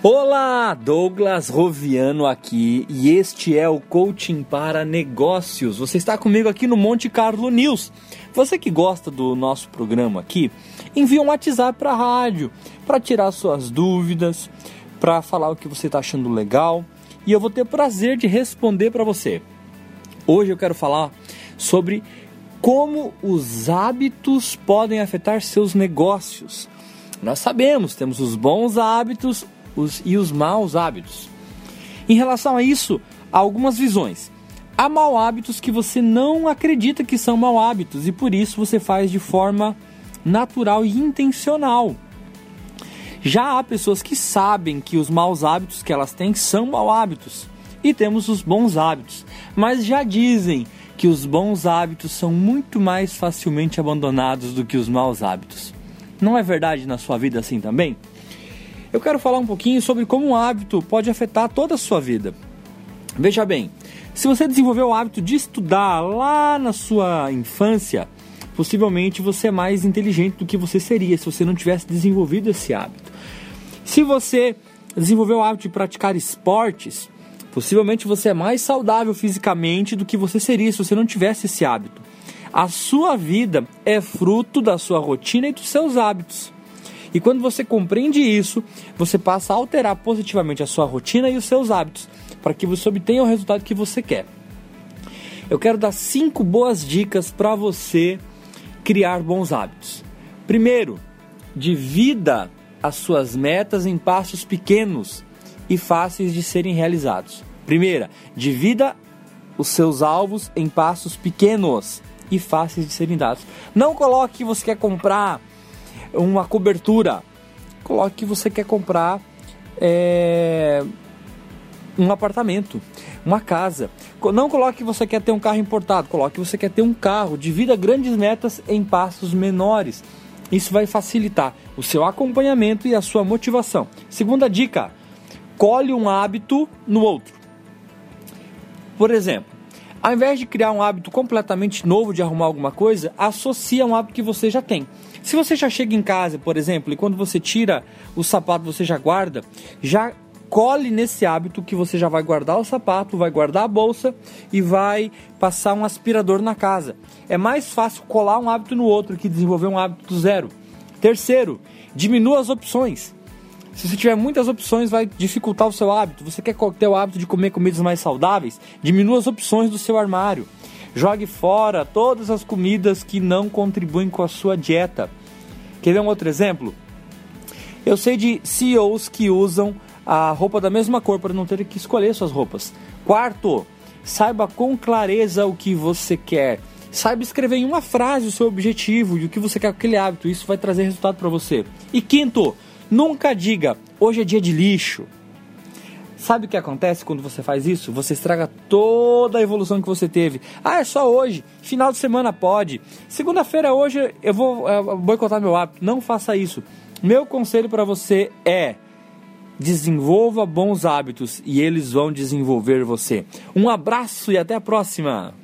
Olá, Douglas Roviano aqui e este é o Coaching para Negócios. Você está comigo aqui no Monte Carlo News. Você que gosta do nosso programa aqui, envia um WhatsApp para a rádio para tirar suas dúvidas, para falar o que você está achando legal e eu vou ter prazer de responder para você. Hoje eu quero falar sobre como os hábitos podem afetar seus negócios. Nós sabemos, temos os bons hábitos os, e os maus hábitos. Em relação a isso, há algumas visões. Há maus hábitos que você não acredita que são maus hábitos e por isso você faz de forma natural e intencional. Já há pessoas que sabem que os maus hábitos que elas têm são maus hábitos e temos os bons hábitos, mas já dizem que os bons hábitos são muito mais facilmente abandonados do que os maus hábitos. Não é verdade na sua vida assim também? eu quero falar um pouquinho sobre como um hábito pode afetar toda a sua vida. Veja bem, se você desenvolveu o hábito de estudar lá na sua infância, possivelmente você é mais inteligente do que você seria se você não tivesse desenvolvido esse hábito. Se você desenvolveu o hábito de praticar esportes, possivelmente você é mais saudável fisicamente do que você seria se você não tivesse esse hábito. A sua vida é fruto da sua rotina e dos seus hábitos. E quando você compreende isso, você passa a alterar positivamente a sua rotina e os seus hábitos para que você obtenha o resultado que você quer. Eu quero dar cinco boas dicas para você criar bons hábitos. Primeiro, divida as suas metas em passos pequenos e fáceis de serem realizados. Primeira, divida os seus alvos em passos pequenos e fáceis de serem dados. Não coloque que você quer comprar uma cobertura. Coloque que você quer comprar é, um apartamento, uma casa. Não coloque que você quer ter um carro importado, coloque que você quer ter um carro. Divida grandes metas em passos menores. Isso vai facilitar o seu acompanhamento e a sua motivação. Segunda dica: colhe um hábito no outro. Por exemplo, ao invés de criar um hábito completamente novo de arrumar alguma coisa, associa um hábito que você já tem. Se você já chega em casa, por exemplo, e quando você tira o sapato você já guarda, já cole nesse hábito que você já vai guardar o sapato, vai guardar a bolsa e vai passar um aspirador na casa. É mais fácil colar um hábito no outro que desenvolver um hábito do zero. Terceiro, diminua as opções. Se você tiver muitas opções, vai dificultar o seu hábito. Você quer ter o hábito de comer comidas mais saudáveis? Diminua as opções do seu armário. Jogue fora todas as comidas que não contribuem com a sua dieta. Quer ver um outro exemplo? Eu sei de CEOs que usam a roupa da mesma cor para não ter que escolher suas roupas. Quarto, saiba com clareza o que você quer. Saiba escrever em uma frase o seu objetivo e o que você quer com aquele hábito. Isso vai trazer resultado para você. E quinto, Nunca diga, hoje é dia de lixo. Sabe o que acontece quando você faz isso? Você estraga toda a evolução que você teve. Ah, é só hoje. Final de semana pode. Segunda-feira hoje eu vou uh, boicotar meu hábito. Não faça isso. Meu conselho para você é desenvolva bons hábitos e eles vão desenvolver você. Um abraço e até a próxima.